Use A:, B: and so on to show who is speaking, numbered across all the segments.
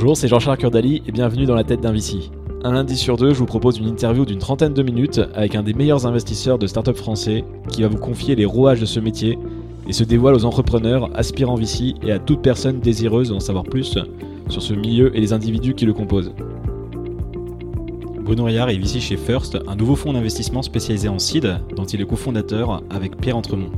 A: Bonjour, c'est Jean-Charles Curdali et bienvenue dans la tête d'un VC. Un lundi sur deux, je vous propose une interview d'une trentaine de minutes avec un des meilleurs investisseurs de start-up français qui va vous confier les rouages de ce métier et se dévoile aux entrepreneurs, aspirants VC et à toute personne désireuse d'en savoir plus sur ce milieu et les individus qui le composent. Bruno Rayard est VC chez First, un nouveau fonds d'investissement spécialisé en seed dont il est cofondateur avec Pierre Entremont.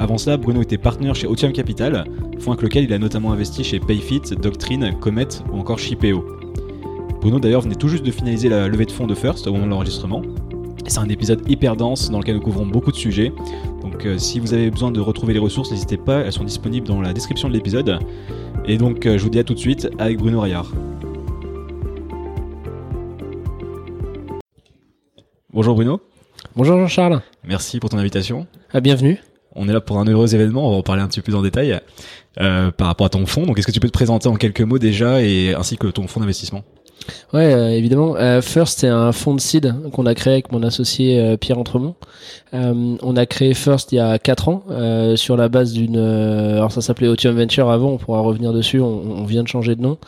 A: Avant cela, Bruno était partenaire chez Otium Capital, fonds avec lequel il a notamment investi chez Payfit, Doctrine, Comet ou encore Shipeo. Bruno d'ailleurs venait tout juste de finaliser la levée de fonds de First au moment de l'enregistrement. C'est un épisode hyper dense dans lequel nous couvrons beaucoup de sujets. Donc euh, si vous avez besoin de retrouver les ressources, n'hésitez pas, elles sont disponibles dans la description de l'épisode. Et donc euh, je vous dis à tout de suite avec Bruno Rayard. Bonjour Bruno.
B: Bonjour Jean-Charles.
A: Merci pour ton invitation.
B: Ah, bienvenue.
A: On est là pour un heureux événement, on va en parler un petit peu plus en détail euh, par rapport à ton fonds. Donc est-ce que tu peux te présenter en quelques mots déjà et ainsi que ton fonds d'investissement?
B: Ouais, euh, évidemment. Euh, First, c'est un fonds de seed qu'on a créé avec mon associé euh, Pierre Entremont. Euh, on a créé First il y a 4 ans sur la base d'une... alors ça s'appelait Otium Venture avant, on pourra revenir dessus, on, vient de changer de nom.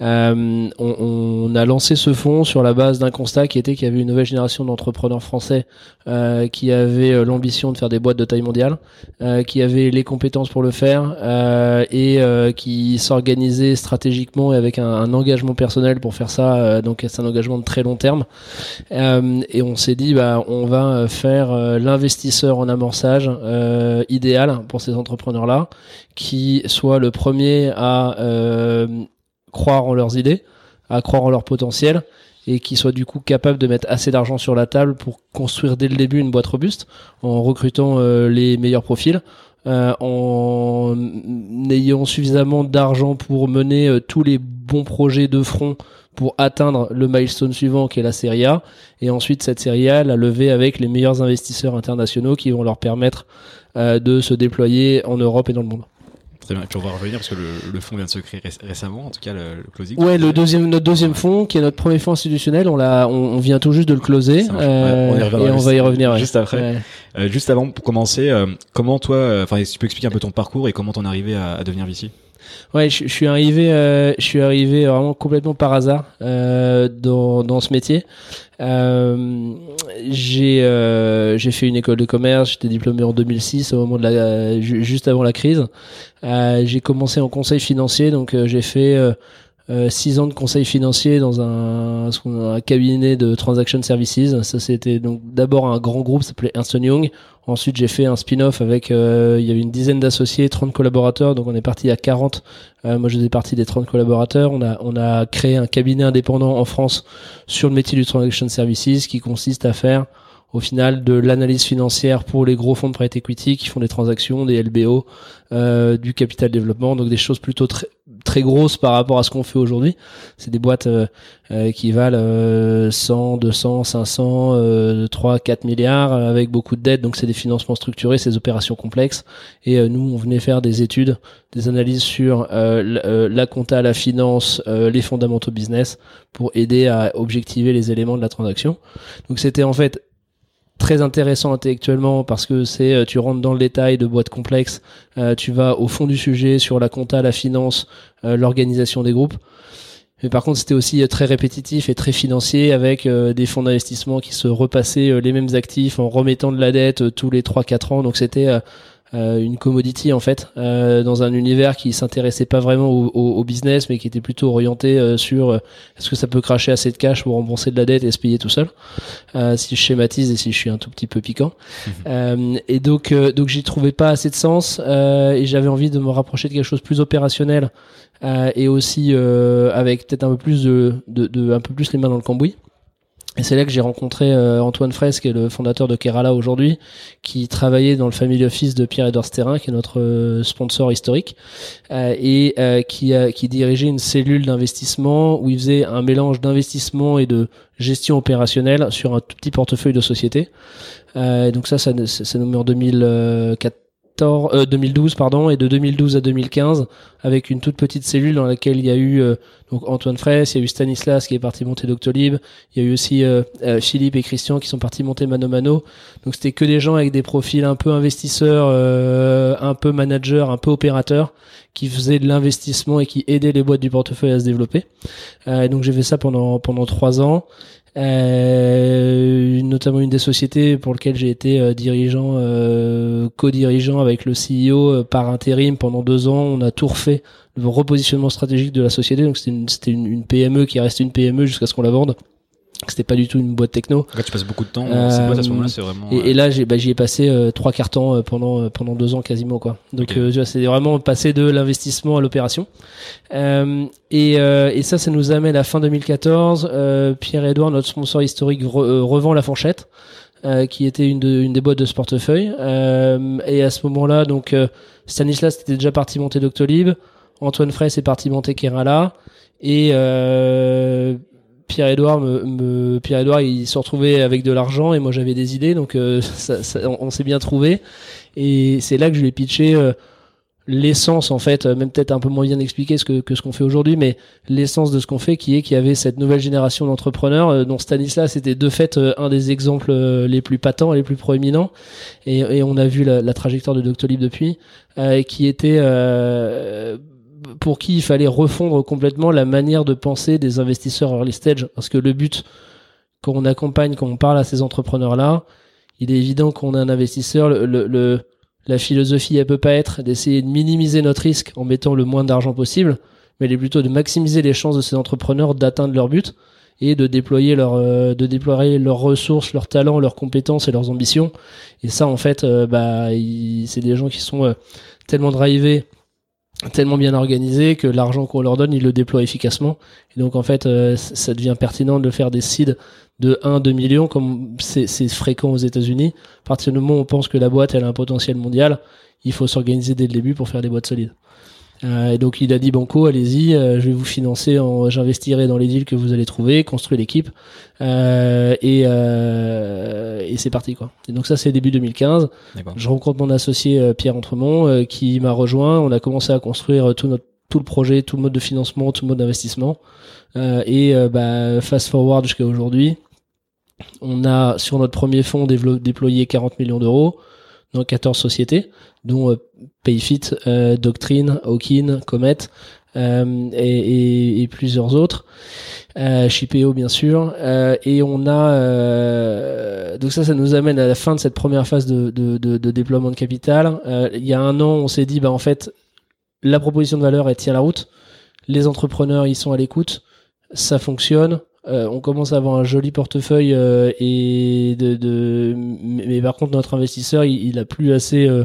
B: On, on, a lancé ce fonds sur la base d'un constat qui était qu'il y avait une nouvelle génération d'entrepreneurs français qui avaient l'ambition de faire des boîtes de taille mondiale, qui avaient les compétences pour le faire et qui s'organisaient stratégiquement et avec un engagement personnel pour faire ça euh, donc c'est un engagement de très long terme. Euh, et on s'est dit, bah, on va faire euh, l'investisseur en amorçage idéal pour ces entrepreneurs-là, qui soit le premier à croire en leurs idées, à croire en leur potentiel et qui soit du coup capable de mettre assez d'argent sur la table pour construire dès le début une boîte robuste en recrutant les meilleurs profils. en ayant suffisamment d'argent pour mener tous les bons projets de front pour atteindre le milestone suivant qui est la série A et ensuite cette série A la lever avec les meilleurs investisseurs internationaux qui vont leur permettre euh, de se déployer en Europe et dans le monde.
A: Très bien. Et puis on va revenir parce que le, le fonds vient de se créer récemment, en tout cas le, le closing.
B: Ouais, le deuxième, notre deuxième fonds, qui est notre premier fonds institutionnel, on l'a, on, vient tout juste de le closer. Euh, on et on va y revenir
A: juste après. Euh, juste avant, pour commencer, euh, comment toi, enfin, si tu peux expliquer un peu ton parcours et comment t'en es arrivé à, à devenir VC
B: Ouais, je, suis arrivé, euh, je suis arrivé vraiment complètement par hasard euh, dans, dans ce métier. Euh, j'ai euh, j'ai fait une école de commerce, j'étais diplômé en 2006 au moment de la juste avant la crise. Euh, j'ai commencé en conseil financier, donc euh, j'ai fait euh, six ans de conseil financier dans un, un cabinet de transaction services. Ça c'était donc d'abord un grand groupe, s'appelait Ernst Young. Ensuite j'ai fait un spin-off avec, euh, il y avait une dizaine d'associés, 30 collaborateurs, donc on est parti à 40. Euh, moi je faisais partie des 30 collaborateurs. On a, on a créé un cabinet indépendant en France sur le métier du transaction services qui consiste à faire au final de l'analyse financière pour les gros fonds de private equity qui font des transactions, des LBO, euh, du capital développement, donc des choses plutôt très très grosses par rapport à ce qu'on fait aujourd'hui. C'est des boîtes euh, euh, qui valent 100, 200, 500, 3, 4 milliards avec beaucoup de dettes. Donc c'est des financements structurés, ces opérations complexes. Et nous, on venait faire des études, des analyses sur la compta, la finance, les fondamentaux business pour aider à objectiver les éléments de la transaction. Donc c'était en fait très intéressant intellectuellement parce que c'est euh, tu rentres dans le détail de boîtes complexes, euh, tu vas au fond du sujet sur la compta, la finance, euh, l'organisation des groupes. Mais par contre, c'était aussi très répétitif et très financier avec des fonds d'investissement qui se repassaient les mêmes actifs en remettant de la dette tous les 3-4 ans. Donc c'était une commodity en fait euh, dans un univers qui s'intéressait pas vraiment au, au, business mais qui était plutôt orienté euh, sur est-ce que ça peut cracher assez de cash pour rembourser de la dette et se payer tout seul si je schématise et si je suis un tout petit peu piquant mhm. et donc donc j'y trouvais pas assez de sens et j'avais envie de me rapprocher de quelque chose de plus opérationnel et aussi avec peut-être un peu plus de, de, de, un peu plus les mains dans le cambouis et c'est là que j'ai rencontré euh, Antoine Fraisse, qui est le fondateur de Kerala aujourd'hui, qui travaillait dans le family office de Pierre-Edouard Sterrin, qui est notre euh, sponsor historique, euh, et qui, qui dirigeait une cellule d'investissement où il faisait un mélange d'investissement et de gestion opérationnelle sur un tout petit portefeuille de société. donc ça, ça, ça nous met en 2004 2014, 2012 pardon, et de 2012 à 2015 avec une toute petite cellule dans laquelle il y a eu donc Antoine Fraisse, il y a eu Stanislas qui est parti monter Doctolib, il y a eu aussi Philippe et Christian qui sont partis monter Mano Mano. Donc c'était que des gens avec des profils un peu investisseurs, un peu managers, un peu opérateurs qui faisaient de l'investissement et qui aidaient les boîtes du portefeuille à se développer. et donc j'ai fait ça pendant pendant trois ans euh, notamment une des sociétés pour lesquelles j'ai été euh, dirigeant, euh, co-dirigeant avec le CEO euh, par intérim pendant deux ans. On a tout refait, le repositionnement stratégique de la société. Donc c'était une, une, PME qui reste une PME jusqu'à ce qu'on la vende c'était pas du tout une boîte techno.
A: tu passes beaucoup de temps dans cette boîte à ce moment-là, c'est vraiment.
B: Et, et là, j'ai, bah, j'y ai passé euh, trois quarts temps pendant pendant deux ans quasiment quoi. Donc okay. c'est vraiment passé de l'investissement à l'opération. Euh, et, et ça, ça nous amène à fin 2014. Pierre-Edouard, notre sponsor historique, revend la fourchette. Euh, qui était une, de, une des boîtes de ce portefeuille. Euh, et à ce moment-là, donc Stanislas était déjà parti monter Doctolib, Antoine Fraisse est parti monter Kerala, et Pierre-Edouard me, Pierre-Edouard il se retrouvait avec de l'argent et moi j'avais des idées. Donc euh, on, s'est bien trouvé. Et c'est là que je lui ai pitché euh, l'essence en fait même peut-être un peu moins bien expliqué ce que, ce qu'on fait aujourd'hui mais l'essence de ce qu'on fait qui est qu'il y avait cette nouvelle génération d'entrepreneurs euh, dont Stanislas était de fait un des exemples les plus patents les plus proéminents. Et, on a vu la, la trajectoire de Doctolib depuis qui était pour qui il fallait refondre complètement la manière de penser des investisseurs early stage. Parce que le but, quand on accompagne, quand on parle à ces entrepreneurs-là, il est évident qu'on est un investisseur. Le, la philosophie, elle peut pas être d'essayer de minimiser notre risque en mettant le moins d'argent possible, mais elle est plutôt de maximiser les chances de ces entrepreneurs d'atteindre leur but et de déployer leur euh, de déployer leurs ressources, leurs talents, leurs compétences et leurs ambitions. Et ça, en fait, euh, bah, c'est des gens qui sont euh, tellement drivés tellement bien organisé que l'argent qu'on leur donne, ils le déploient efficacement. Et donc en fait, euh, ça devient pertinent de faire des seeds de 1-2 millions, comme c'est fréquent aux États-Unis. À partir du moment où on pense que la boîte elle a un potentiel mondial, il faut s'organiser dès le début pour faire des boîtes solides. Euh, et donc il a dit Banco, allez-y, euh, je vais vous financer, en, j'investirai dans les deals que vous allez trouver, construire l'équipe, euh, et, euh, et c'est parti quoi. Et donc ça c'est début 2015. Je rencontre mon associé Pierre Entremont qui m'a rejoint. On a commencé à construire tout notre tout le projet, tout le mode de financement, tout le mode d'investissement, et bah, fast forward jusqu'à aujourd'hui. On a sur notre premier fonds déployé 40 millions d'euros dans 14 sociétés, dont euh, Payfit, euh, Doctrine, Hawkin, Comet euh, et, plusieurs autres. Euh, Shipeo bien sûr. et on a donc ça, ça nous amène à la fin de cette première phase de, de déploiement de capital. il y a un an, on s'est dit bah en fait la proposition de valeur elle tient la route. Les entrepreneurs ils sont à l'écoute, ça fonctionne. Euh, on commence à avoir un joli portefeuille euh, et de, de, mais par contre notre investisseur il, il a plus assez euh,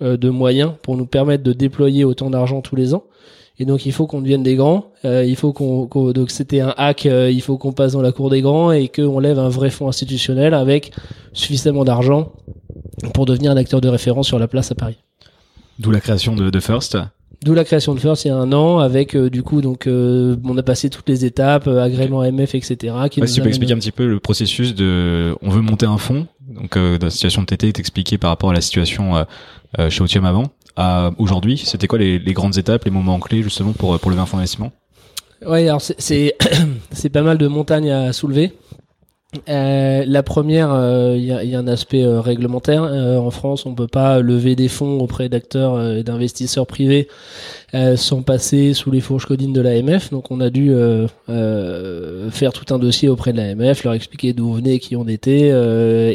B: de moyens pour nous permettre de déployer autant d'argent tous les ans. Et donc il faut qu'on devienne des grands il faut qu'on donc c'était un hack il faut qu'on passe dans la cour des grands et qu'on lève un vrai fonds institutionnel avec suffisamment d'argent pour devenir un acteur de référence sur la place à Paris.
A: D'où la création de, de First
B: D'où la création de First il y a un an, avec euh, du coup donc euh, on a passé toutes les étapes, euh, agrément MF, etc.
A: Qui si tu peux expliquer un petit peu le processus de, on veut monter un fonds, donc dans la situation de TT, t'expliquer par rapport à la situation chez Otium avant, à aujourd'hui, c'était quoi les, les, grandes étapes, les moments clés justement pour pour lever un fonds d'investissement?
B: Ouais, alors c'est c'est pas mal de montagnes à soulever. Euh, la première, il euh, y, a, y, a, un aspect euh, réglementaire. Euh, en France, on peut pas lever des fonds auprès d'acteurs et d'investisseurs privés sans passer sous les fourches codines de l'AMF. Donc, on a dû faire tout un dossier auprès de l'AMF, leur expliquer d'où on venait, qui on était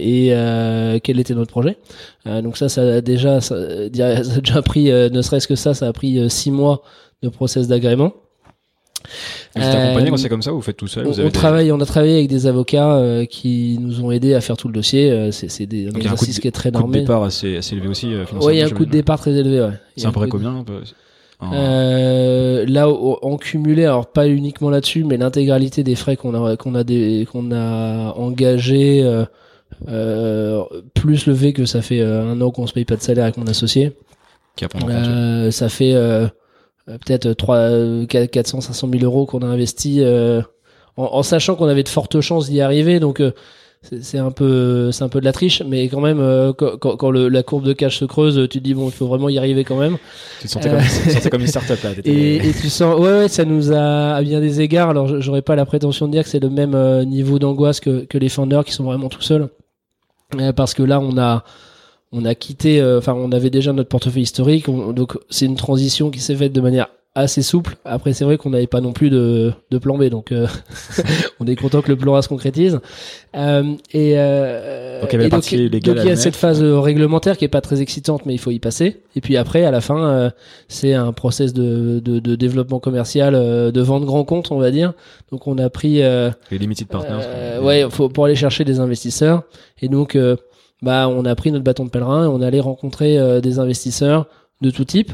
B: et quel était notre projet. donc ça, ça a déjà, ça, ça a déjà pris, ne serait-ce que ça, ça a pris six mois de process d'agrément.
A: Vous êtes accompagné quand c'est comme ça ou vous faites tout seul
B: on, travaille, on a travaillé avec des avocats euh, qui nous ont aidés à faire tout le dossier. Euh, c'est des un exercice qui est très normé.
A: Un coût de départ assez, assez élevé aussi. Euh,
B: oui, il y a un coût de départ très élevé. Ouais.
A: C'est un peu combien
B: euh, là, en cumulé, alors pas uniquement là-dessus, mais l'intégralité des frais qu'on a qu'on a des qu'on a engagé euh, plus le fait que ça fait un an qu'on se paye pas de salaire avec mon associé.
A: Qui
B: euh, ça fait euh, peut-être 3 400 500 000 euros qu'on a investi euh, en, en, sachant qu'on avait de fortes chances d'y arriver. Donc euh, c'est un peu c'est un peu de la triche. Mais quand même euh, quand, quand le, la courbe de cash se creuse tu te dis bon il faut vraiment y arriver quand même.
A: Tu te sentais, comme, tu te sentais comme une startup là
B: et, et, tu sens ouais, ouais ça nous a à bien des égards. Alors j'aurais pas la prétention de dire que c'est le même niveau d'angoisse que, que les founders qui sont vraiment tout seuls. Parce que là on a on a quitté enfin on avait déjà notre portefeuille historique donc c'est une transition qui s'est faite de manière assez souple. Après, c'est vrai qu'on n'avait pas non plus de, de plan B, donc euh, on est content que le plan A se concrétise. Euh, et, euh,
A: donc, il y, donc,
B: il y a cette phase réglementaire qui est pas très excitante, mais il faut y passer. Et puis après, à la fin, euh, c'est un process de, de, de développement commercial, euh, de vente grand compte, on va dire. Donc, on a pris
A: les limited partners.
B: ouais, faut, pour aller chercher des investisseurs. Et donc, bah, on a pris notre bâton de pèlerin et on allait rencontrer des investisseurs de tout type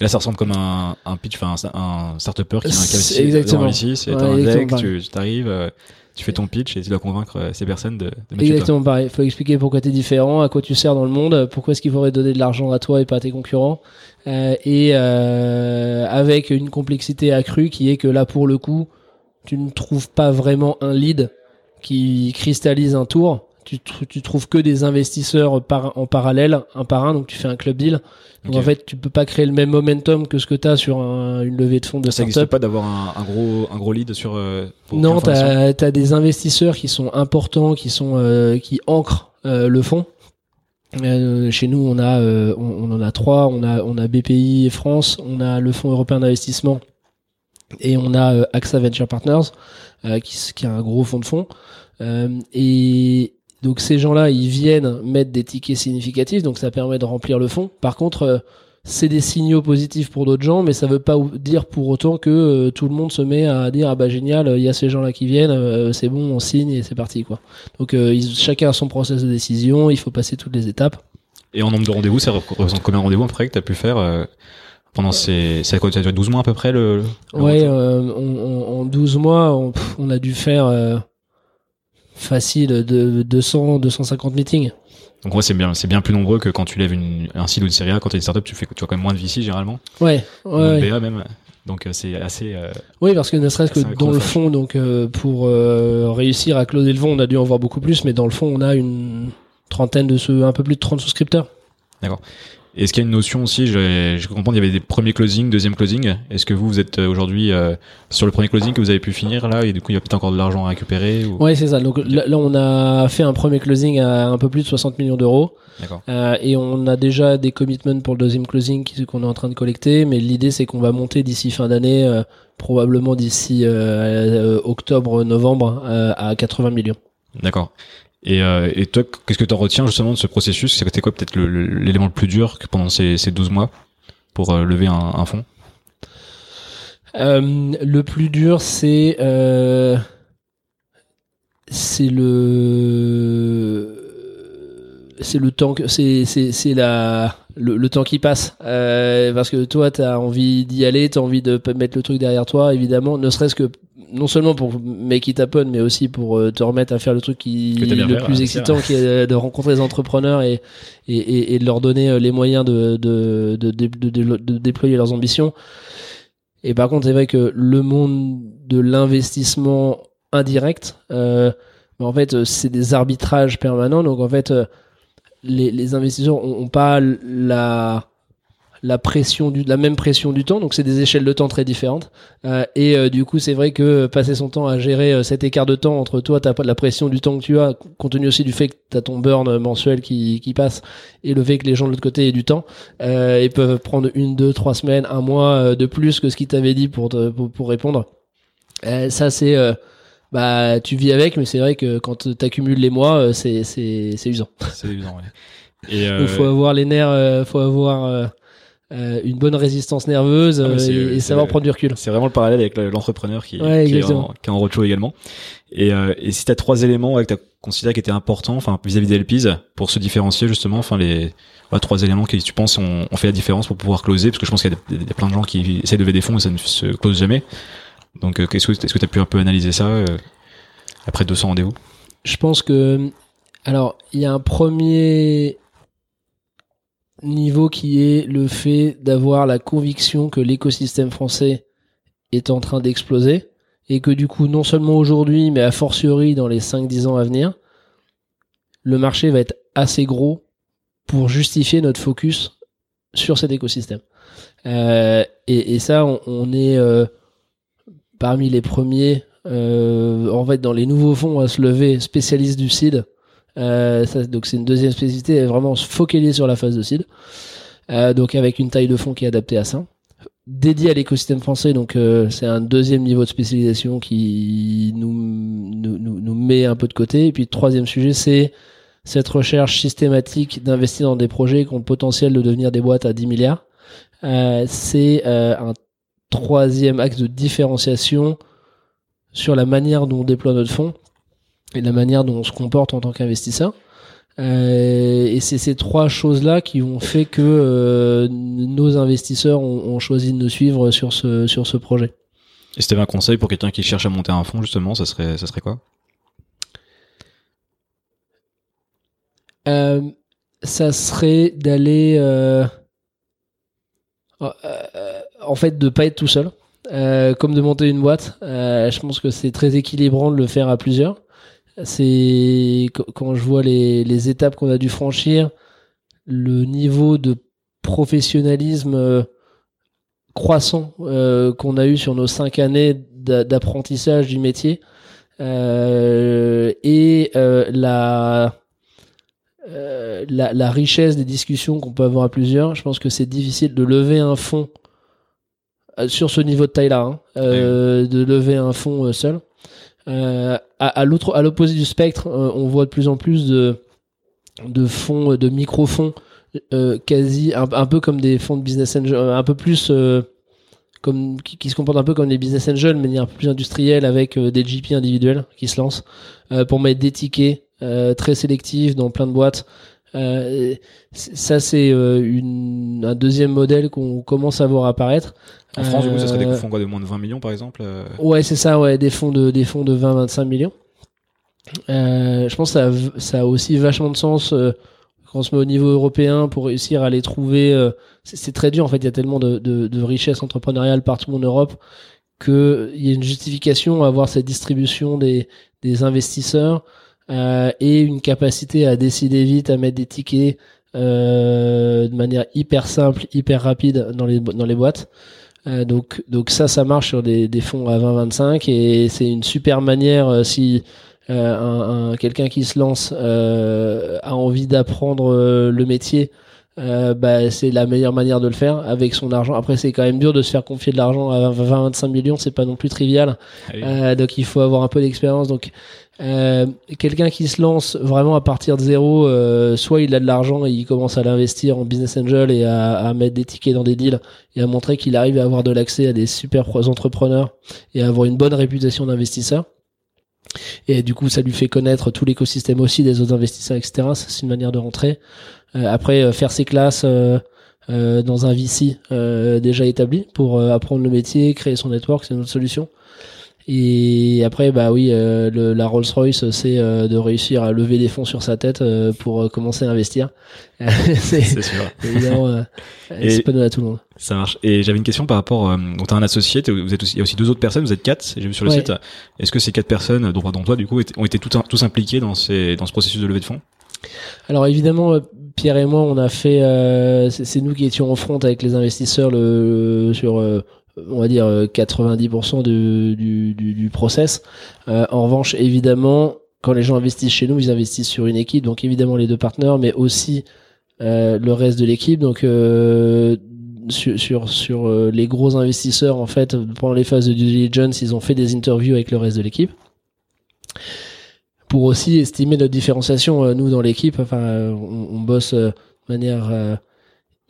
A: là, ça ressemble comme un, un pitch, enfin un, un start-upper qui a un Exactement. ici, c'est un deck, tu t'arrives, euh, tu fais ton pitch et tu dois convaitre euh, ces personnes de, de mettre
B: Exactement pareil. Il faut expliquer pourquoi tu es différent, à quoi tu sers dans le monde, pourquoi est-ce qu'il faudrait donner de l'argent à toi et pas à tes concurrents. Euh, et euh, avec une complexité accrue qui est que là, pour le coup, tu ne trouves pas vraiment un lead qui cristallise un tour. Tu, tu trouves que des investisseurs par, en parallèle, un par un, donc tu fais un club deal donc en fait, tu peux pas créer le même momentum que ce que tu as sur une levée de fonds de
A: Ça n'existe pas d'avoir un, gros un gros lead sur. Euh,
B: non, tu as, des investisseurs qui sont importants, qui sont euh, qui ancrent euh, le fonds. chez nous, on a on, en a trois. On a on a BPI et France. On a le Fonds européen d'investissement et on a AXA Venture Partners, qui, qui a un gros fonds de fonds. et donc ces gens-là, ils viennent mettre des tickets significatifs, donc ça permet de remplir le fond. Par contre, euh, c'est des signaux positifs pour d'autres gens, mais ça veut pas dire pour autant que euh, tout le monde se met à dire ah bah génial, il y a ces gens-là qui viennent, euh, c'est bon, on signe et c'est parti quoi. Donc chacun a son process de décision, il faut passer toutes les étapes.
A: Et en nombre de rendez-vous, ça représente combien de rendez-vous après que tu as pu faire pendant ces ça a duré 12 mois à peu près le,
B: Ouais, en 12 mois, on, on, a dû faire facile de 200, 250 meetings.
A: Donc ouais, c'est bien, c'est bien plus nombreux que quand tu lèves une, un site ou une série A. Quand tu es une startup, tu fais, tu as quand même moins de VC généralement.
B: Ouais. ouais,
A: BA même. Donc euh, c'est assez. Euh,
B: oui, parce que ne serait-ce que dans le fond, donc euh, pour réussir à closer le fond, on a dû en voir beaucoup plus, mais dans le fond, on a une trentaine de ce, un peu plus de 30 souscripteurs.
A: D'accord. Est-ce qu'il y a une notion aussi, je, je comprends, il y avait des premiers closing, deuxième closing. Est-ce que vous, vous êtes euh, aujourd'hui euh, sur le premier closing que vous avez pu finir là et du coup il y a peut-être encore de l'argent à récupérer ou...
B: Ouais, c'est ça. Donc là, on a fait un premier closing à un peu plus de 60 millions d'euros. Euh, et on a déjà des commitments pour le deuxième closing qu'on est en train de collecter. Mais l'idée, c'est qu'on va monter d'ici fin d'année, euh, probablement d'ici octobre-novembre, à 80 millions.
A: D'accord. Et, euh, et toi, qu'est-ce que tu en retiens justement de ce processus? C'était quoi peut-être l'élément le, plus dur que pendant ces, ces 12 mois pour euh, lever un, un fonds
B: euh, Le plus dur, c'est euh, c'est le c'est le temps que c'est c'est la le, le, temps qui passe. Euh, parce que toi tu as envie d'y aller tu as envie de mettre le truc derrière toi évidemment ne serait-ce que non seulement pour make it happen, mais aussi pour euh, te remettre à faire le truc qui est le plus excitant, qui est de rencontrer les entrepreneurs et, et, et, de leur donner euh, les moyens de, de, de, de, déployer leurs ambitions. Et par contre, c'est vrai que le monde de l'investissement indirect, euh, en fait, c'est des arbitrages permanents. Donc en fait, les, les investisseurs ont pas la la pression du, la même pression du temps, donc c'est des échelles de temps très différentes. Euh, et euh, du coup, c'est vrai que passer son temps à gérer euh, cet écart de temps entre toi, t'as pas de la pression du temps que tu as, compte tenu aussi du fait que t'as ton burn mensuel qui, qui passe, et le fait que les gens de l'autre côté aient du temps, euh, ils peuvent prendre une, deux, trois semaines, un mois de plus que ce qu'ils t'avaient dit pour, pour, pour répondre. ça, c'est bah tu vis avec, mais c'est vrai que quand t'accumules les mois, c'est c'est c'est usant.
A: C'est usant. Ouais. Et
B: faut avoir les nerfs, faut avoir euh, une bonne résistance nerveuse ah, euh, et, savoir prendre du recul.
A: C'est vraiment le parallèle avec l'entrepreneur qui, qui, est en, qui est en roadshow également. Et, euh, et si tu as trois éléments que tu considéré qui étaient importants enfin vis-à-vis des LPs pour se différencier justement, enfin les trois éléments qui tu penses ont, fait la différence pour pouvoir closer parce que je pense qu'il y, y, a plein de gens qui essaient de lever des fonds et ça ne se close jamais. Donc est-ce que est-ce que tu as pu un peu analyser ça après 200 rendez-vous?
B: Je pense que alors il y a un premier niveau qui est le fait d'avoir la conviction que l'écosystème français est en train d'exploser et que du coup non seulement aujourd'hui mais a fortiori dans les 5-10 ans à venir le marché va être assez gros pour justifier notre focus sur cet écosystème. Euh, et, ça, on, est euh, parmi les premiers, euh, en fait, dans les nouveaux fonds à se lever, spécialistes du seed. Euh, ça, donc c'est une deuxième spécificité, vraiment se focaliser sur la phase de seed. Euh, donc avec une taille de fonds qui est adaptée à ça dédié à l'écosystème français, donc euh, c'est un deuxième niveau de spécialisation qui nous, nous, nous, met un peu de côté. Et puis troisième sujet, c'est cette recherche systématique d'investir dans des projets qui ont le potentiel de devenir des boîtes à 10 milliards. Euh, c'est euh, un troisième axe de différenciation sur la manière dont on déploie notre fonds et la manière dont on se comporte en tant qu'investisseur. Euh, et c'est ces trois choses-là qui ont fait que euh, nos investisseurs ont, choisi de nous suivre sur ce, sur ce projet.
A: Et si tu avais un conseil pour quelqu'un qui cherche à monter un fonds, justement, ça serait, ça serait quoi?
B: Euh, Ça serait d'aller... en fait, de pas être tout seul. comme de monter une boîte. je pense que c'est très équilibrant de le faire à plusieurs c'est quand je vois les, les étapes qu'on a dû franchir, le niveau de professionnalisme euh, croissant euh, qu'on a eu sur nos cinq années d'apprentissage du métier euh, et la, la, la richesse des discussions qu'on peut avoir à plusieurs. Je pense que c'est difficile de lever un fonds sur ce niveau de taille-là, hein, de lever un fonds seul. Euh, à, l'autre, à l'opposé du spectre, euh, on voit de plus en plus de de fonds, de micro-fonds, euh, quasi un, peu comme des fonds de business angel, un peu plus comme qui, se comportent un peu comme des business angels, mais un peu plus industriels avec des GP individuels qui se lancent pour mettre des tickets très sélectifs dans plein de boîtes. Ça c'est un deuxième modèle qu'on commence à voir apparaître.
A: En France, du coup, ça serait des euh, fonds de moins de 20 millions, par exemple euh
B: Ouais, c'est ça, ouais, des fonds de, des fonds de 20-25 millions. Euh, je pense que ça a, ça a aussi vachement de sens euh, quand on se met au niveau européen pour réussir à les trouver. Euh, c'est très dur, en fait, il y a tellement de, de, de richesse entrepreneuriale partout en Europe qu'il y a une justification à avoir cette distribution des, des investisseurs et une capacité à décider vite, à mettre des tickets de manière hyper simple, hyper rapide dans les, dans les boîtes. Euh, donc, donc ça, ça marche sur des, des fonds à 20-25 et c'est une super manière euh, si euh, un, un quelqu'un qui se lance a envie d'apprendre le métier. bah, c'est la meilleure manière de le faire avec son argent. Après, c'est quand même dur de se faire confier de l'argent à 20-25 millions, c'est pas non plus trivial. Ah donc, il faut avoir un peu d'expérience. Donc, euh, quelqu'un qui se lance vraiment à partir de zéro, euh, soit il a de l'argent et il commence à l'investir en business angel et à, mettre des tickets dans des deals et à montrer qu'il arrive à avoir de l'accès à des super entrepreneurs et à avoir une bonne réputation d'investisseur. Et du coup, ça lui fait connaître tout l'écosystème aussi des autres investisseurs, etc. C'est une manière de rentrer. Euh, après, faire ses classes dans un VC déjà établi pour apprendre le métier, créer son network, c'est une autre solution. Et après, bah oui, euh, le, la Rolls Royce, c'est euh, de réussir à lever des fonds sur sa tête euh, pour commencer à investir.
A: c'est sûr.
B: Évidemment, c'est pas donné à tout le monde.
A: Ça marche. Et j'avais une question par rapport. donc, t'as un associé, vous êtes aussi, il y a aussi deux autres personnes. Vous êtes quatre. J'ai vu sur le site. Est-ce que ces quatre personnes, dont, dont toi, du coup, ont été tout, tous impliqués dans ces, dans ce processus de levée de fonds?
B: Alors évidemment, Pierre et moi, on a fait. c'est nous qui étions en front avec les investisseurs le, sur on va dire 90% euh, de, du, du, du, process. Euh, en revanche, évidemment, quand les gens investissent chez nous, ils investissent sur une équipe, donc évidemment les deux partenaires, mais aussi euh, le reste de l'équipe. Donc sur, sur, sur les gros investisseurs, en fait, pendant les phases de due diligence, ils ont fait des interviews avec le reste de l'équipe pour aussi estimer notre différenciation. nous dans l'équipe, enfin, on, on bosse de manière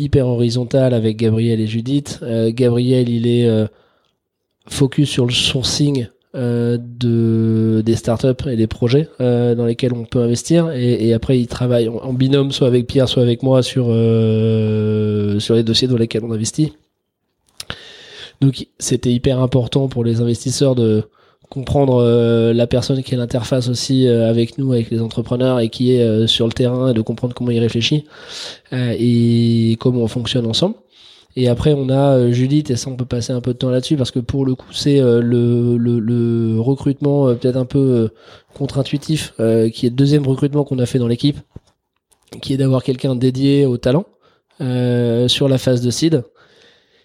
B: hyper horizontale avec Gabriel et Judith. Euh, Gabriel, il est euh, focus sur le sourcing euh, de des startups et des projets dans lesquels on peut investir et, après il travaille en, binôme soit avec Pierre soit avec moi sur sur les dossiers dans lesquels on investit donc c'était hyper important pour les investisseurs de comprendre euh, la personne qui est l'interface aussi euh, avec nous, avec les entrepreneurs et qui est euh, sur le terrain et de comprendre comment il réfléchit et comment on fonctionne ensemble. Et après, on a euh, Judith, et ça, on peut passer un peu de temps là-dessus, parce que pour le coup, c'est euh, le, le, le, recrutement euh, peut-être un peu contre-intuitif, qui est le deuxième recrutement qu'on a fait dans l'équipe, qui est d'avoir quelqu'un dédié au talent sur la phase de seed.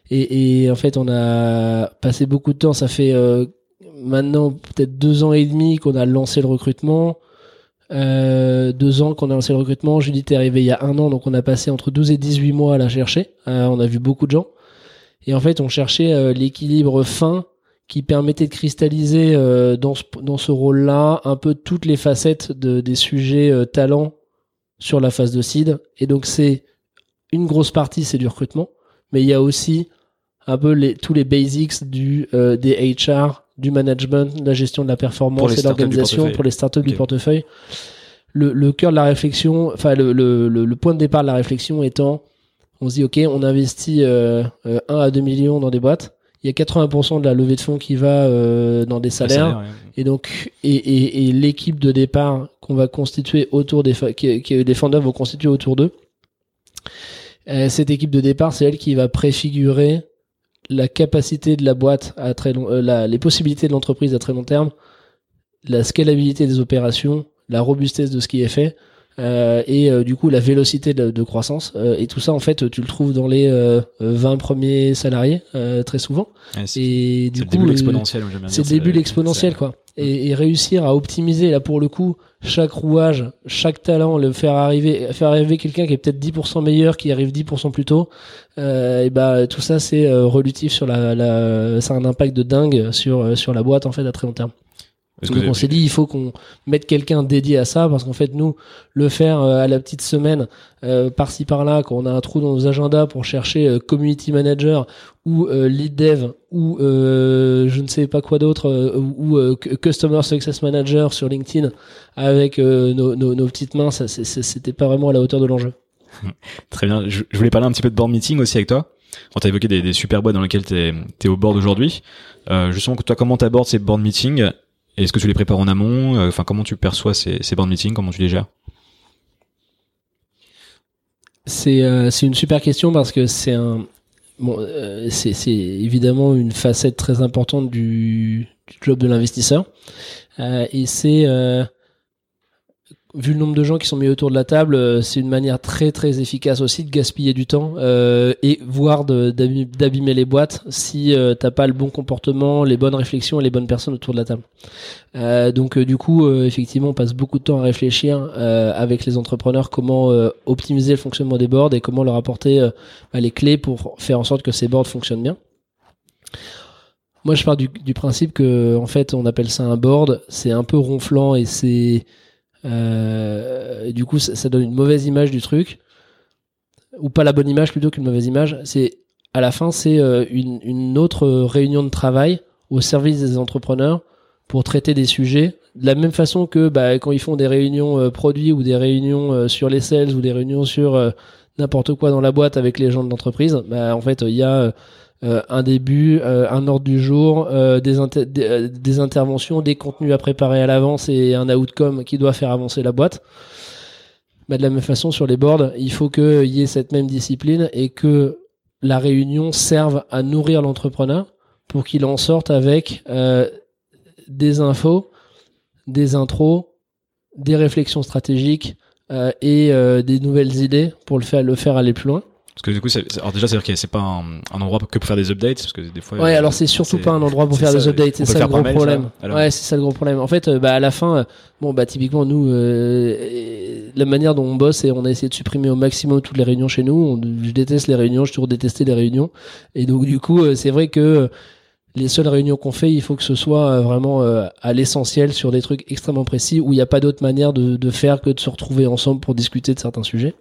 B: Et, et, en fait, on a passé beaucoup de temps, ça fait maintenant peut-être deux ans et demi qu'on a lancé le recrutement. Euh, deux ans qu'on a lancé le recrutement. Judith est arrivée il y a un an, donc on a passé entre 12 et 18 mois à la chercher. Euh, on a vu beaucoup de gens. Et en fait, on cherchait euh, l'équilibre fin qui permettait de cristalliser euh, dans ce, dans ce rôle-là un peu toutes les facettes de, des sujets talents sur la phase de seed. Et donc, c'est une grosse partie, c'est du recrutement. Mais il y a aussi un peu les, tous les basics du, des HR, du management, de la gestion de la performance et de l'organisation pour les startups du portefeuille. Le, le cœur de la réflexion, enfin le, le, le, point de départ de la réflexion étant, on se dit ok, on investit euh, 1 euh, à 2 millions dans des boîtes. Il y a 80% de la levée de fonds qui va euh, dans des salaires. Et donc, et, et, et l'équipe de départ qu'on va constituer autour des, qui, qui, les fondeurs vont constituer autour d'eux. Euh, cette équipe de départ, c'est elle qui va préfigurer la capacité de la boîte à très long, euh, les possibilités de l'entreprise à très long terme, la scalabilité des opérations, la robustesse de ce qui est fait, euh, et euh, du coup la vélocité de, croissance. et tout ça, en fait, tu le trouves dans les 20 premiers salariés très souvent.
A: et du coup, c'est le début exponentiel.
B: C'est le début l'exponentiel, quoi et, et, réussir à optimiser là pour le coup chaque rouage, chaque talent, le faire arriver, faire arriver quelqu'un qui est peut-être 10% meilleur, qui arrive 10% plus tôt, euh, et bah tout ça c'est euh, relutif sur la, la ça a un impact de dingue sur euh, sur la boîte en fait à très long terme. Donc on s'est dit il faut qu'on mette quelqu'un dédié à ça parce qu'en fait nous le faire euh, à la petite semaine euh, par-ci par-là quand on a un trou dans nos agendas pour chercher euh, community manager ou lead dev ou je ne sais pas quoi d'autre ou customer success manager sur LinkedIn avec nos, nos, nos, petites mains ça c'était pas vraiment à la hauteur de l'enjeu.
A: Très bien. Je, voulais parler un petit peu de board meeting aussi avec toi. On t'a évoqué des, des super boîtes dans lesquelles tu es, au board aujourd'hui. Euh, justement, toi, comment t'abordes ces board meetings? Est-ce que tu les prépares en amont euh, Enfin, comment tu perçois ces, ces board meetings Comment tu les gères?
B: C'est euh, c'est une super question parce que c'est un bon euh, c'est évidemment une facette très importante du, du job de l'investisseur. Et c'est vu le nombre de gens qui sont mis autour de la table, euh, c'est une manière très très efficace aussi de gaspiller du temps euh, et voire d'abîmer les boîtes si euh, t'as pas le bon comportement, les bonnes réflexions et les bonnes personnes autour de la table. Euh, donc du coup, effectivement, on passe beaucoup de temps à réfléchir avec les entrepreneurs comment optimiser le fonctionnement des boards et comment leur apporter bah, les clés pour faire en sorte que ces boards fonctionnent bien. Moi, je pars du, du principe que en fait, on appelle ça un board. C'est un peu ronflant et c'est euh, du coup, ça, donne une mauvaise image du truc, ou pas la bonne image plutôt qu'une mauvaise image. C'est à la fin, c'est euh, une, autre réunion de travail au service des entrepreneurs pour traiter des sujets de la même façon que bah, quand ils font des réunions euh, produits ou des réunions sur les sales ou des réunions sur n'importe quoi dans la boîte avec les gens de l'entreprise, bah, en fait, il y a euh, un début, euh, un ordre du jour, euh, des, interventions, des contenus à préparer à l'avance et un outcome qui doit faire avancer la boîte. Bah, de la même façon, sur les boards, il faut qu'il y ait cette même discipline et que la réunion serve à nourrir l'entrepreneur pour qu'il en sorte avec des infos, des intros, des réflexions stratégiques et des nouvelles idées pour le faire aller plus loin.
A: Parce que du coup, alors déjà, c'est-à-dire que c'est pas un, endroit que pour faire des updates, parce que des fois.
B: Ouais, alors c'est surtout pas un endroit pour faire des updates, c'est ça le gros problème. ouais, c'est ça le gros problème. En fait, euh, bah à la fin, euh, bon bah typiquement nous, euh, la manière dont on bosse, et on a essayé de supprimer au maximum toutes les réunions chez nous. je déteste les réunions, je toujours détesté les réunions, et donc du coup, c'est vrai que les seules réunions qu'on fait, il faut que ce soit vraiment à l'essentiel sur des trucs extrêmement précis où il n'y a pas d'autre manière de, de faire que de se retrouver ensemble pour discuter de certains sujets.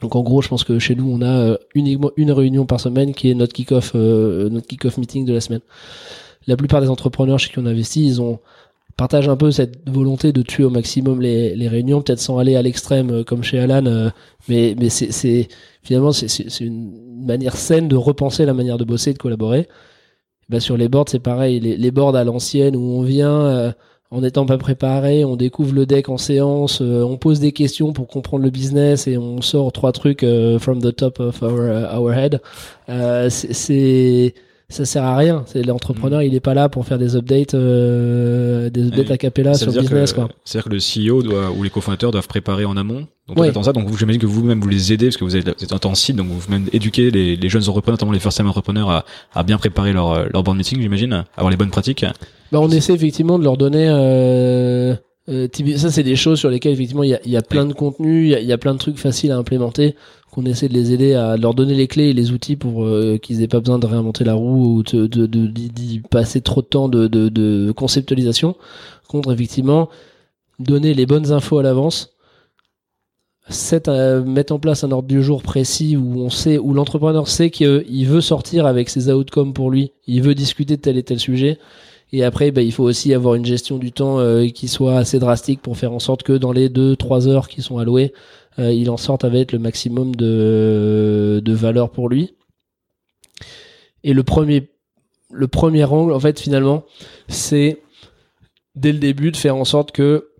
B: Donc en gros, je pense que chez nous, on a euh, uniquement une réunion par semaine qui est notre kick-off, euh, notre kick-off meeting de la semaine. La plupart des entrepreneurs chez qui on investit, ils ont partagent un peu cette volonté de tuer au maximum les, les réunions, peut-être sans aller à l'extrême euh, comme chez Alan, mais mais c'est finalement c'est une manière saine de repenser la manière de bosser, de collaborer. Bah, sur les boards, c'est pareil. Les, les boards à l'ancienne où on vient en n'étant pas préparé, on découvre le deck en séance, euh, on pose des questions pour comprendre le business et on sort trois trucs euh, from the top of our, our head. Euh, c'est ça sert à rien. C'est l'entrepreneur, il est pas là pour faire des updates, euh, des updates a cappella sur le
A: dire
B: business.
A: C'est-à-dire que le CEO doit, ou les cofondateurs doivent préparer en amont. Donc,
B: Ouais.
A: ça. Donc, j'imagine que vous-même vous les aidez parce que vous êtes, vous êtes en site, donc vous même éduquez les, les jeunes entrepreneurs, notamment les first time entrepreneurs, à, à bien préparer leur, leur board meeting, j'imagine, avoir les bonnes pratiques.
B: Bah, on essaie effectivement de leur donner. Euh, euh, ça, c'est des choses sur lesquelles effectivement il y a, y a plein de contenus, il y y a plein de trucs faciles à implémenter. Qu'on essaie de les aider à leur donner les clés et les outils pour euh, qu'ils aient pas besoin de réinventer la roue ou de de- de- d'y passer trop de temps de, de, de conceptualisation. Contre effectivement donner les bonnes infos à l'avance. Euh, mettre en place un ordre du jour précis où on sait où l'entrepreneur sait qu'il veut sortir avec ses outcomes pour lui, il veut discuter de tel et tel sujet. Et après, bah, il faut aussi avoir une gestion du temps euh, qui soit assez drastique pour faire en sorte que dans les 2-3 heures qui sont allouées, euh, il en sorte avec le maximum de, de valeur pour lui. Et le premier, le premier angle, en fait, finalement, c'est dès le début de faire en sorte que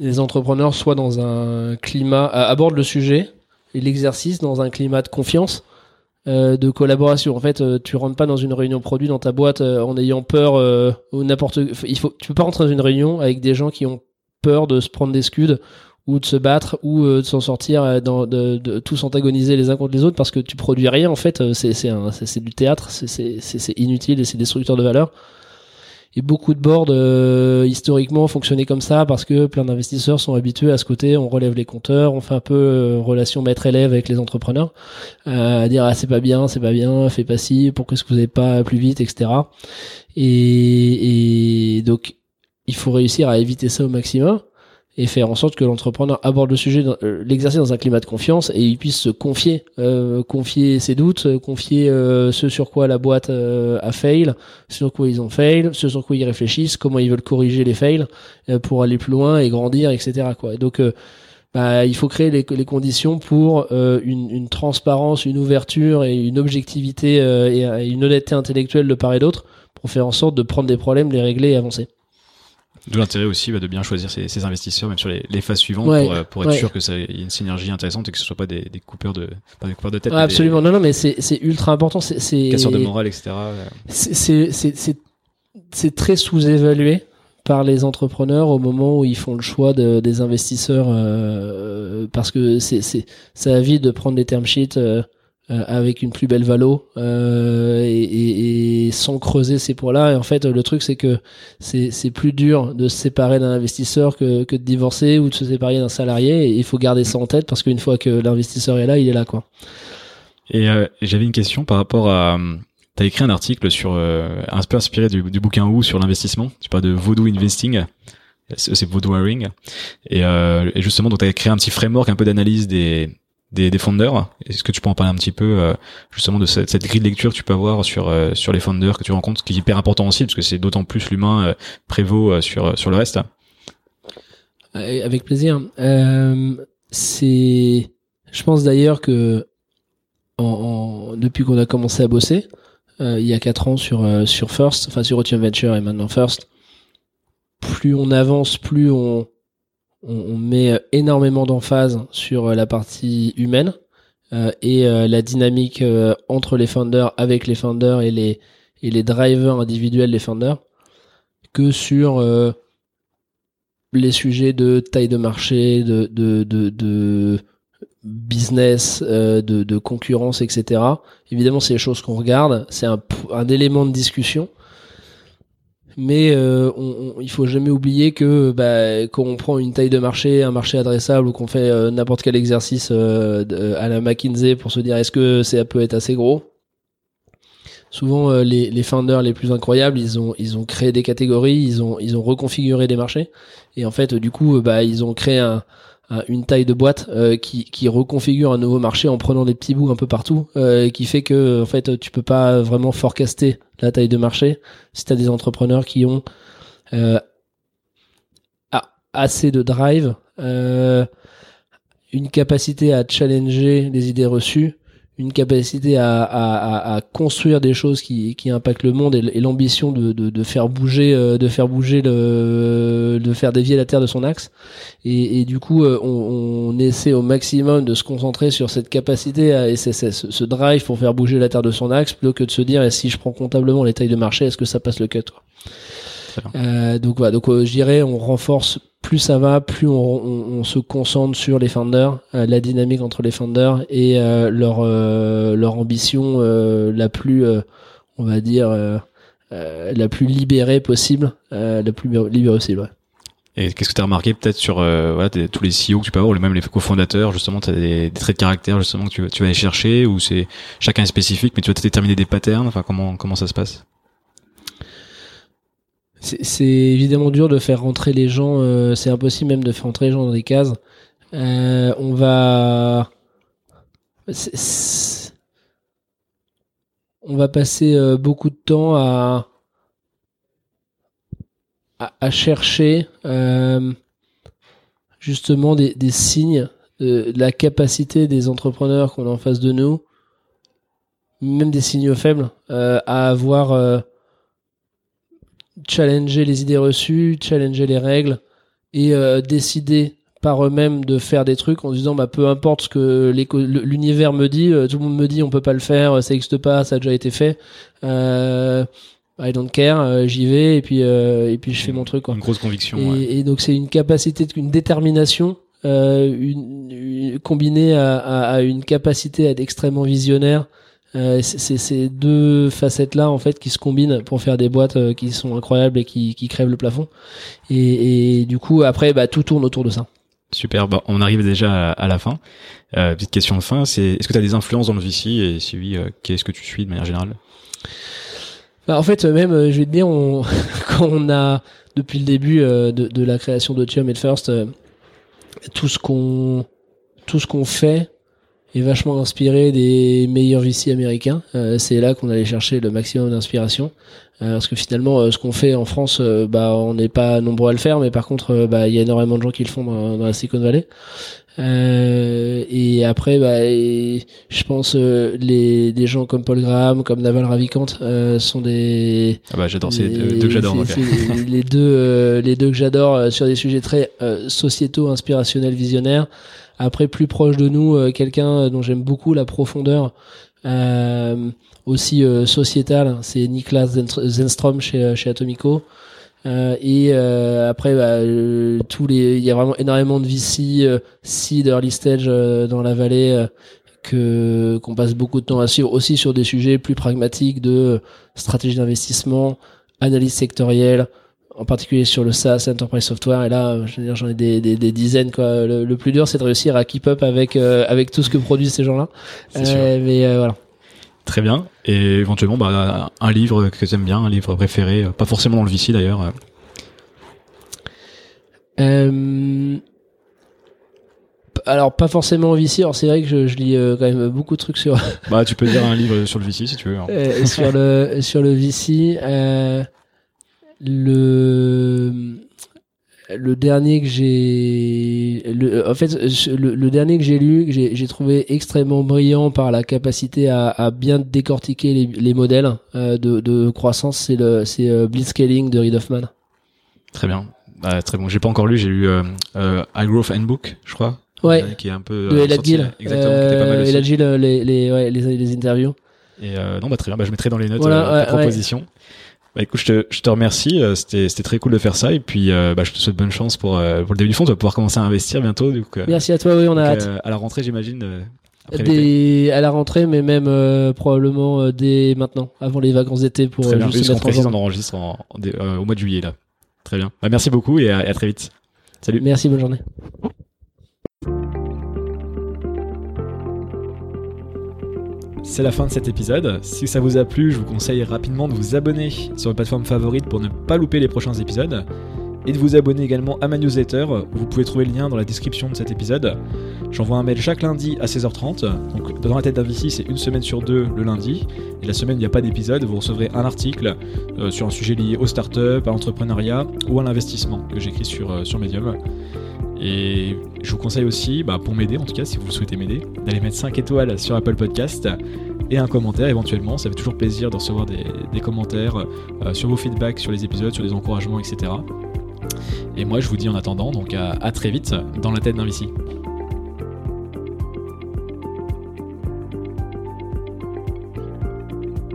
B: les entrepreneurs soient dans un climat, abordent le sujet et l'exercice dans un climat de confiance euh, de collaboration. En fait, euh, tu rentres pas dans une réunion produit dans ta boîte euh, en ayant peur euh, ou n'importe. Il faut, tu peux pas rentrer dans une réunion avec des gens qui ont peur de se prendre des scuds ou de se battre ou euh, de s'en sortir euh, dans, de, de tous antagoniser les uns contre les autres parce que tu produis rien. En fait, c'est c'est du théâtre, c'est inutile et c'est destructeur de valeur. Et beaucoup de boards euh, historiquement fonctionnaient comme ça parce que plein d'investisseurs sont habitués à ce côté. On relève les compteurs, on fait un peu euh, relation maître-élève avec les entrepreneurs euh, à dire ah c'est pas bien, c'est pas bien, fais pas ci, pourquoi est-ce que vous n'avez pas plus vite, etc. Et, et donc il faut réussir à éviter ça au maximum et faire en sorte que l'entrepreneur aborde le sujet, euh, l'exercice dans un climat de confiance et il puisse se confier, euh, confier ses doutes, euh, confier euh, ce sur quoi la boîte euh, a fail, ce sur quoi ils ont fail, ce sur quoi ils réfléchissent, comment ils veulent corriger les fails euh, pour aller plus loin et grandir, etc. Quoi. Et donc bah, il faut créer les, les conditions pour une, une transparence, une ouverture et une objectivité et une honnêteté intellectuelle de part et d'autre pour faire en sorte de prendre des problèmes, les régler et avancer.
A: D'où l'intérêt aussi bah, de bien choisir ses, ses investisseurs, même sur les, les phases suivantes,
B: Ouais,
A: pour, euh, pour être
B: ouais.
A: sûr que ça y ait une synergie intéressante et que ce soit pas des, des coupeurs de, pas des coupeurs de tête,
B: Ouais, absolument, non, non, mais c'est ultra important. C'est
A: casseurs de morale, etc.
B: c'est- très sous-évalué par les entrepreneurs au moment où ils font le choix de, des investisseurs euh, parce que c'est c'est ça évite de prendre des term sheets euh, avec une plus belle valo euh, et, et, et sans creuser ces points-là. Et en fait, le truc c'est que c'est plus dur de se séparer d'un investisseur que, que de divorcer ou de se séparer d'un salarié. Et il faut garder ça en tête parce qu'une fois que l'investisseur est là, il est là quoi.
A: Et euh, j'avais une question par rapport à. Tu as écrit un article sur euh, un peu inspiré du, du bouquin Who sur l'investissement. Tu parles de Voodoo Investing. C'est Voodoo Wiring. Et, euh, et justement, tu as créé un petit framework un peu d'analyse des, des, des founders. Est-ce que tu peux en parler un petit peu euh, justement de cette, cette grille de lecture que tu peux avoir sur euh, sur les founders que tu rencontres, ce qui est hyper important aussi parce que c'est d'autant plus l'humain euh, prévaut euh, sur sur le reste.
B: Euh, Avec plaisir. Euh, c'est, je pense d'ailleurs que en, en- depuis qu'on a commencé à bosser, il y a quatre ans sur sur First, enfin sur Otium Venture et maintenant First, plus on avance, plus on on, met énormément d'emphase sur euh, la partie humaine euh, et euh, la dynamique euh, entre les founders, avec les founders et les et les drivers individuels des founders, que sur euh, les sujets de taille de marché, de, de, de, business, euh, de, concurrence, etc. Évidemment, c'est les choses qu'on regarde, c'est un élément de discussion. Mais euh, on, on- il faut jamais oublier que bah, quand on prend une taille de marché, un marché adressable, ou qu'on fait euh, n'importe quel exercice euh, de- à la McKinsey pour se dire est-ce que ça peut être assez gros, souvent euh, les, les founders les plus incroyables, ils ont ils ont créé des catégories, ils ont ils ont reconfiguré des marchés. Et en fait du coup euh, bah ils ont créé un- une taille de boîte euh, qui qui reconfigure un nouveau marché en prenant des petits bouts un peu partout euh, et qui fait que en fait tu peux pas vraiment forecaster la taille de marché si tu as des entrepreneurs qui ont euh, assez de drive une capacité à challenger les idées reçues une capacité à, à, à, construire des choses qui, qui impactent le monde et, l'ambition de, de, de, faire bouger euh, de faire bouger le de faire dévier la terre de son axe et, et du coup euh, on, on, essaie au maximum de se concentrer sur cette capacité à, et c'est, ce drive pour faire bouger la terre de son axe plutôt que de se dire si je prends comptablement les tailles de marché est-ce que ça passe le cut. Euh, donc voilà donc euh, je dirais on renforce plus ça va, plus on, se concentre sur les founders, euh, la dynamique entre les founders et leur leur ambition la plus, on va dire, la plus libérée possible, la plus libérée possible.
A: Et qu'est-ce que tu as remarqué peut-être sur voilà, tous les CEO que tu peux avoir, ou même les cofondateurs, justement, tu as des, traits de caractère justement que tu, tu vas aller chercher, ou c'est chacun est spécifique, mais tu vas déterminer des patterns, enfin comment comment ça se passe?
B: C'est évidemment dur de faire rentrer les gens, euh, c'est impossible même de faire rentrer les gens dans des cases. Euh, on va. On va passer euh, beaucoup de temps à, à, chercher justement des, des signes de la capacité des entrepreneurs qu'on a en face de nous, même des signaux faibles, à avoir challenger les idées reçues, challenger les règles et euh, décider par eux-mêmes de faire des trucs en disant bah peu importe ce que l'univers me dit, euh, tout le monde me dit on peut pas le faire, ça n'existe pas, ça a déjà été fait. Euh, I don't care, euh, j'y vais et puis et puis je fais mon truc quoi.
A: Une grosse conviction.
B: Et, donc c'est une capacité, une détermination, une, combinée à, à, à, une capacité à être extrêmement visionnaire euh, c'est ces deux facettes là en fait qui se combinent pour faire des boîtes euh, qui sont incroyables et qui, qui crèvent le plafond. Et, et du coup après bah, tout tourne autour de ça.
A: Super, bah, on arrive déjà à, la fin. Euh, petite question de fin, c'est est-ce que tu as des influences dans le VC et si oui, euh, qu'est-ce que tu suis de manière générale?
B: Bah, En fait, même, je vais te dire, on, quand on a, depuis le début de, de, la création de et de First, tout ce qu'on tout ce qu'on fait, est vachement inspiré des meilleurs VC américains. Euh, c'est là qu'on allait chercher le maximum d'inspiration. Euh, parce que finalement, euh, ce qu'on fait en France, bah, on n'est pas nombreux à le faire, mais par contre, bah, il y a énormément de gens qui le font dans, dans la Silicon Valley. et après, bah, je pense les des gens comme Paul Graham, comme Naval Ravikant sont des.
A: Ah bah j'adore, c'est deux que j'adore.
B: les deux, les deux que j'adore sur des sujets très sociétaux, inspirationnels, visionnaires. Après, plus proche de nous, euh, quelqu'un dont j'aime beaucoup la profondeur, euh, aussi euh, sociétale, c'est Niklas Zenstrom chez, chez Atomico. et après, bah, tous les, il y a vraiment énormément de VC, seed, early stage dans la vallée que qu'on passe beaucoup de temps à suivre, aussi sur des sujets plus pragmatiques de stratégie d'investissement, analyse sectorielle, en particulier sur le SaaS, Enterprise Software. Et là, j'en ai des, des, des, dizaines. Quoi. Le, plus dur, c'est de réussir à keep up avec euh, avec tout ce que produisent ces gens-là.
A: Euh,
B: mais euh, voilà.
A: Très bien. Et éventuellement, bah, un livre que tu aimes bien, un livre préféré, pas forcément dans le VC d'ailleurs.
B: alors pas forcément en VC. Alors c'est vrai que je, je lis quand même beaucoup de trucs sur.
A: bah tu peux dire un livre sur le VC si tu veux.
B: Hein. sur le sur le VC. Le le dernier que j'ai en fait le, dernier que j'ai lu que j'ai trouvé extrêmement brillant par la capacité à, à bien décortiquer les, les modèles euh, de, de, croissance c'est le c'est euh, Blitzscaling de Reid Hoffman.
A: Très bien. Bah, très bon. J'ai pas encore lu j'ai lu euh, euh, iGrowth Handbook je crois.
B: Ouais.
A: Qui est un peu
B: de Elad Gill exactement qui était pas mal aussi. Elad Gill les les, ouais, les, les interviews.
A: Et non bah très bien. Bah, je mettrai dans les notes voilà, propositions bah écoute, je te, je te remercie. Euh, c'était, c'était très cool de faire ça. Et puis, euh, bah, je te souhaite bonne chance pour, euh, pour le début du fond. Tu vas pouvoir commencer à investir bientôt. Donc,
B: Merci à toi. Oui, on a hâte.
A: à la rentrée, j'imagine.
B: Des... à la rentrée, mais même probablement dès maintenant, avant les vacances d'été pour
A: très bien. juste mettre précise, on enregistre en, au mois de juillet là. Très bien. Bah, merci beaucoup et à très vite. Salut.
B: Merci, bonne journée.
A: C'est la fin de cet épisode. Si ça vous a plu, je vous conseille rapidement de vous abonner sur votre plateforme favorite pour ne pas louper les prochains épisodes et de vous abonner également à ma newsletter. Vous pouvez trouver le lien dans la description de cet épisode. J'envoie un mail chaque lundi à 16h30. Donc, dans la tête d'investi, c'est une semaine sur deux le lundi. Et la semaine, il n'y a pas d'épisode. Vous recevrez un article euh, sur un sujet lié aux startups, à l'entrepreneuriat ou à l'investissement que j'écris sur, euh, sur Medium. Et je vous conseille aussi, bah, pour m'aider en tout cas, si vous souhaitez m'aider, d'aller mettre 5 étoiles sur Apple Podcast et un commentaire éventuellement. Ça fait toujours plaisir de recevoir des, commentaires euh, sur vos feedbacks, sur les épisodes, sur des encouragements, etc. Et moi, je vous dis en attendant, donc à, très vite dans la tête d'un Vici.